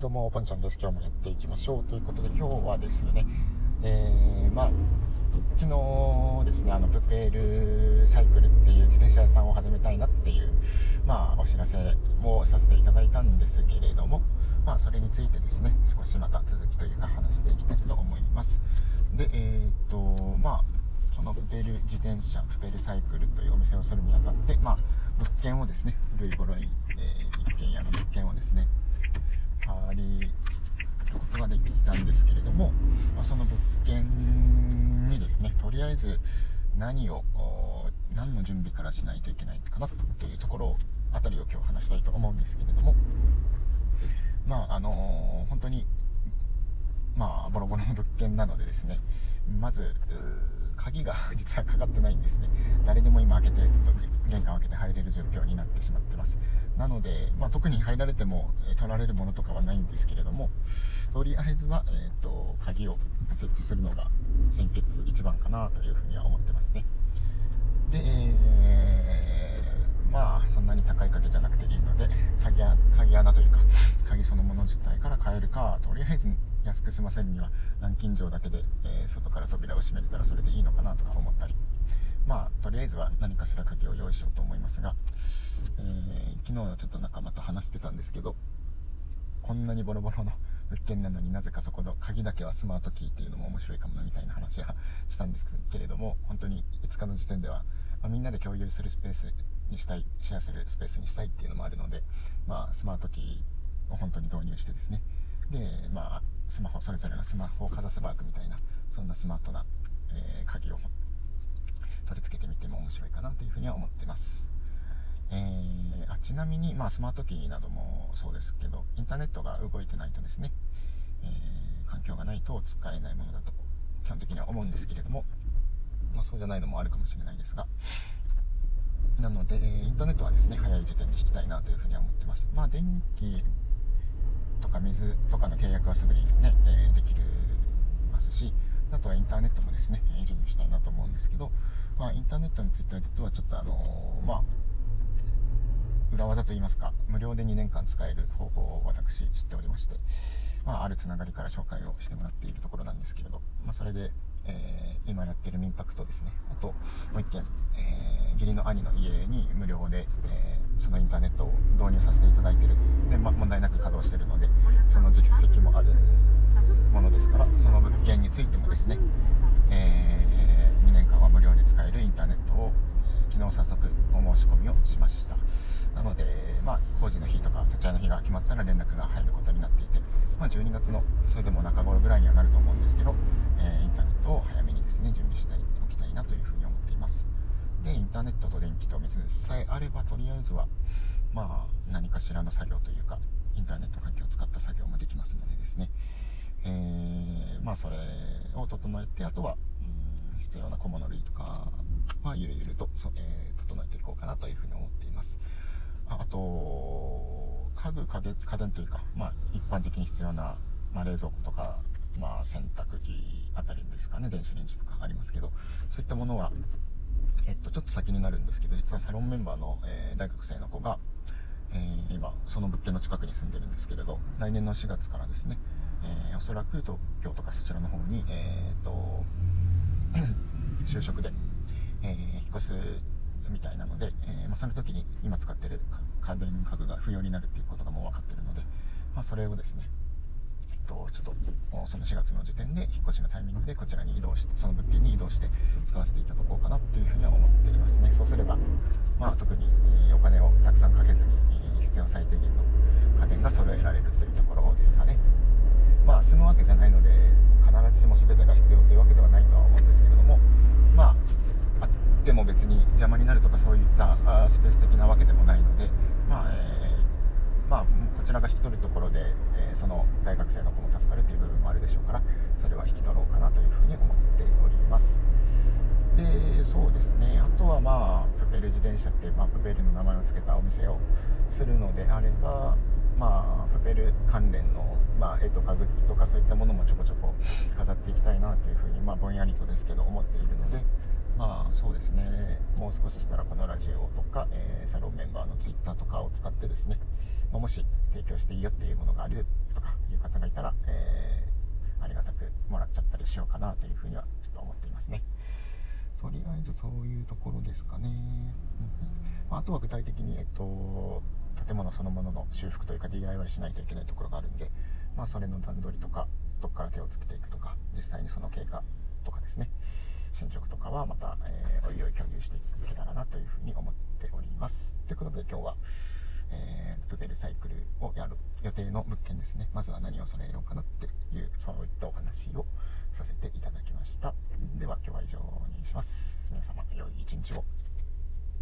どうも、ぽんちゃんです。今日もやっていきましょう。ということで、今日はですね、えー、まあ、昨日ですね、あの、プペールサイクルっていう自転車屋さんを始めたいなっていう、まあ、お知らせをさせていただいたんですけれども、まあ、それについてですね、少しまた続きというか話していきたいと思います。で、えー、っと、まあ、そのプペル自転車、プペルサイクルというお店をするにあたって、まあ、物件をですね、古いボロい、えー、一軒家の物件をですね、りることができたんですけれども、まあ、その物件にですねとりあえず何を何の準備からしないといけないかなというところあたりを今日話したいと思うんですけれどもまああのー、本当にまあボロボロの物件なのでですねまず鍵が 実はかかってないんですね。誰でも今開けて玄関を開けて入れる状況になってしまってます。なので、まあ、特に入られても、え取られるものとかはないんですけれどもとりあえずは、えーと、鍵を設置するのが先決一番かなというふうには思ってますね。で、えー、まあそんなに高い鍵じゃなくていいので鍵鍵穴というか鍵そのもの自体から変えるかとりあえず安く済ませるには南京錠だけで、えー、外から扉を閉めれたらそれでいいのかなとか思ったりまあとりあえずは何かしら鍵をますが、えー、昨日ちょっと仲間と話してたんですけどこんなにボロボロの物件なのになぜかそこの鍵だけはスマートキーっていうのも面白いかもなみたいな話はしたんですけれども本当に5日の時点では、まあ、みんなで共有するスペースにしたいシェアするスペースにしたいっていうのもあるので、まあ、スマートキーを本当に導入してですね。でまあスマホそれぞれのスマホをかざせば開くみたいなそんなスマートな、えー、鍵を取り付けてみても面白いかなというふうには思ってます、えー、あちなみに、まあ、スマートキーなどもそうですけどインターネットが動いてないとですね、えー、環境がないと使えないものだと基本的には思うんですけれども、まあ、そうじゃないのもあるかもしれないですがなので、インターネットはですね早い時点で引きたいなというふうには思ってます。まあ電気とか水とかの契約はすぐにね、えー、できるますしあとはインターネットもですね準備したいなと思うんですけど、まあ、インターネットについては実はちょっとあのー、まあ裏技といいますか無料で2年間使える方法を私知っておりまして、まあ、あるつながりから紹介をしてもらっているところなんですけれど、まあ、それで、えー、今やってる民泊とですねあともう1件、えー、義理の兄の家に無料で、えー、そのインターネットを導入させていただいてるで、ま、問題なく稼働してるのでその実績もあるものですからその物件についてもですね、えー2年間は無料で使えるインターネットを、昨日早速お申し込みをしました。なので、まあ、工事の日とか立ち会いの日が決まったら連絡が入ることになっていて、まあ、12月のそれでも中頃ぐらいにはなると思うんですけど、えー、インターネットを早めにですね準備しておきたいなというふうに思っています。でインターネットと電気と水さえあればとりあえずはまあ何かしらの作業というかインターネット環境を使った作業もできますのでですね、えー、まあそれを整えてあとは必要な小物類とかはゆるゆると、えー、整えていこうかなというふうに思っています。あと家具家家電というか、まあ、一般的に必要な、まあ、冷蔵庫とか、まあ、洗濯機あたりですかね電子レンジとかありますけどそういったものはえっと、ちょっと先になるんですけど実はサロンメンバーの、えー、大学生の子が、えー、今その物件の近くに住んでるんですけれど来年の4月からですね、えー、おそらく東京とかそちらの方に、えーと就職で、えー、引っ越すみたいなので、えー、まあ、その時に今使ってる家電家具が不要になるっていうことがもう分かってるので、まあ、それをですね、えっと、ちょっとその4月の時点で引っ越しのタイミングでこちらに移動してその物件に移動して使わせていただこうかなというふうには思っていますね。そうすれば、まあ、特にお金をたくさんかけずに必要最低限の家電が揃えられるというところですかね。まあ住むわけじゃないので必ずしも全てが必要というわけではないとは思うんですけれどもまああっても別に邪魔になるとかそういったあスペース的なわけでもないのでまあ、えー、まあ、こちらが引き取るところで、えー、その大学生の子も助かるという部分もあるでしょうからそれは引き取ろうかなというふうに思っております。でそうですね。あとはまあプペル自転車って、まあ、プペルの名前を付けたお店をするのであればまあ、プペル関連の、まあ、絵とかグッズとかそういったものもちょこちょこ飾っていきたいなというふうに、まあ、ぼんやりとですけど思っているので、まあそうですね。もう少ししたらこのラジオとか、えー、サロンメンバーの Twitter とかを使ってですね、ま、もし提供していいよっていうものがあるとかいう方がいたら、えー、ありがたくもらっちゃったりしようかなというふうにはちょっと思っていますね。とりあえずそういうところですかね、うんま、あとは具体的にえっと建物そのものの修復というか DIY しないといけないところがあるんで、まあ、それの段取りとかどっから手をつけていくとか実際にその経過とかですね進捗とかはまた、えー、おいおい共有していけたらなというふうに思っております。ということで今日は、えー、プペルサイクルをやる予定の物件ですね。まずは何を揃えようかなっていうそういったお話をさせていただきました。では今日は以上にします。皆様良い一日を。